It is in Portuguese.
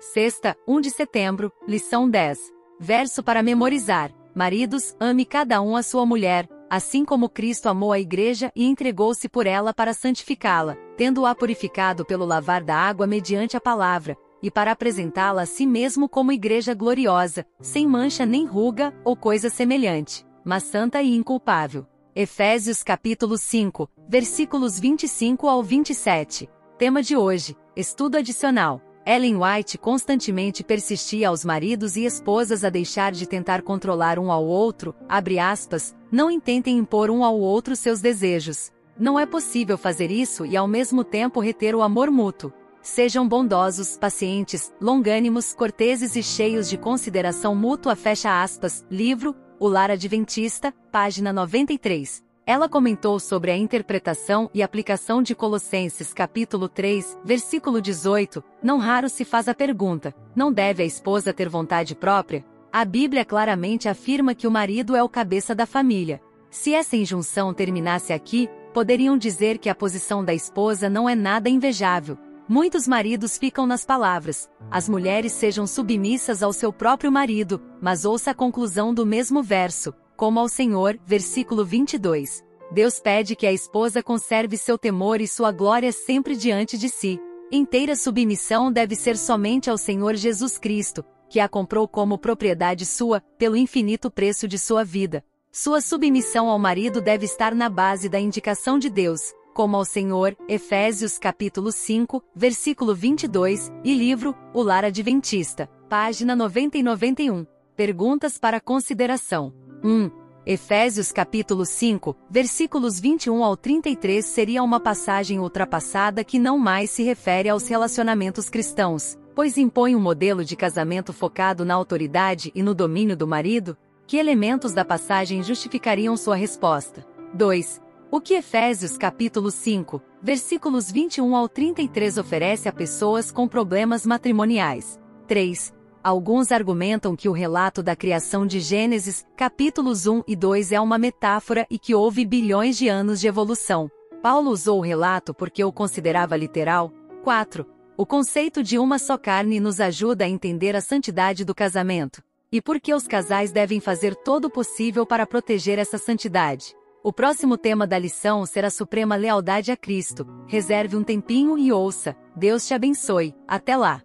Sexta, 1 de setembro, lição 10. Verso para memorizar. Maridos, ame cada um a sua mulher, assim como Cristo amou a igreja e entregou-se por ela para santificá-la, tendo-a purificado pelo lavar da água mediante a palavra, e para apresentá-la a si mesmo como igreja gloriosa, sem mancha nem ruga ou coisa semelhante, mas santa e inculpável. Efésios capítulo 5, versículos 25 ao 27. Tema de hoje: Estudo adicional. Ellen White constantemente persistia aos maridos e esposas a deixar de tentar controlar um ao outro, abre aspas, não intentem impor um ao outro seus desejos. Não é possível fazer isso e ao mesmo tempo reter o amor mútuo. Sejam bondosos, pacientes, longânimos, corteses e cheios de consideração mútua fecha aspas, livro, O Lar Adventista, página 93. Ela comentou sobre a interpretação e aplicação de Colossenses capítulo 3, versículo 18, não raro se faz a pergunta, não deve a esposa ter vontade própria? A Bíblia claramente afirma que o marido é o cabeça da família. Se essa injunção terminasse aqui, poderiam dizer que a posição da esposa não é nada invejável. Muitos maridos ficam nas palavras, as mulheres sejam submissas ao seu próprio marido, mas ouça a conclusão do mesmo verso, como ao Senhor, versículo 22. Deus pede que a esposa conserve seu temor e sua glória sempre diante de si. Inteira submissão deve ser somente ao Senhor Jesus Cristo, que a comprou como propriedade sua, pelo infinito preço de sua vida. Sua submissão ao marido deve estar na base da indicação de Deus, como ao Senhor, Efésios capítulo 5, versículo 22, e livro, O Lar Adventista, página 90 e 91. Perguntas para consideração. 1. Efésios capítulo 5, versículos 21 ao 33 seria uma passagem ultrapassada que não mais se refere aos relacionamentos cristãos, pois impõe um modelo de casamento focado na autoridade e no domínio do marido? Que elementos da passagem justificariam sua resposta? 2. O que Efésios capítulo 5, versículos 21 ao 33 oferece a pessoas com problemas matrimoniais? 3. Alguns argumentam que o relato da criação de Gênesis, capítulos 1 e 2 é uma metáfora e que houve bilhões de anos de evolução. Paulo usou o relato porque o considerava literal. 4. O conceito de uma só carne nos ajuda a entender a santidade do casamento. E por que os casais devem fazer todo o possível para proteger essa santidade. O próximo tema da lição será suprema lealdade a Cristo. Reserve um tempinho e ouça. Deus te abençoe. Até lá!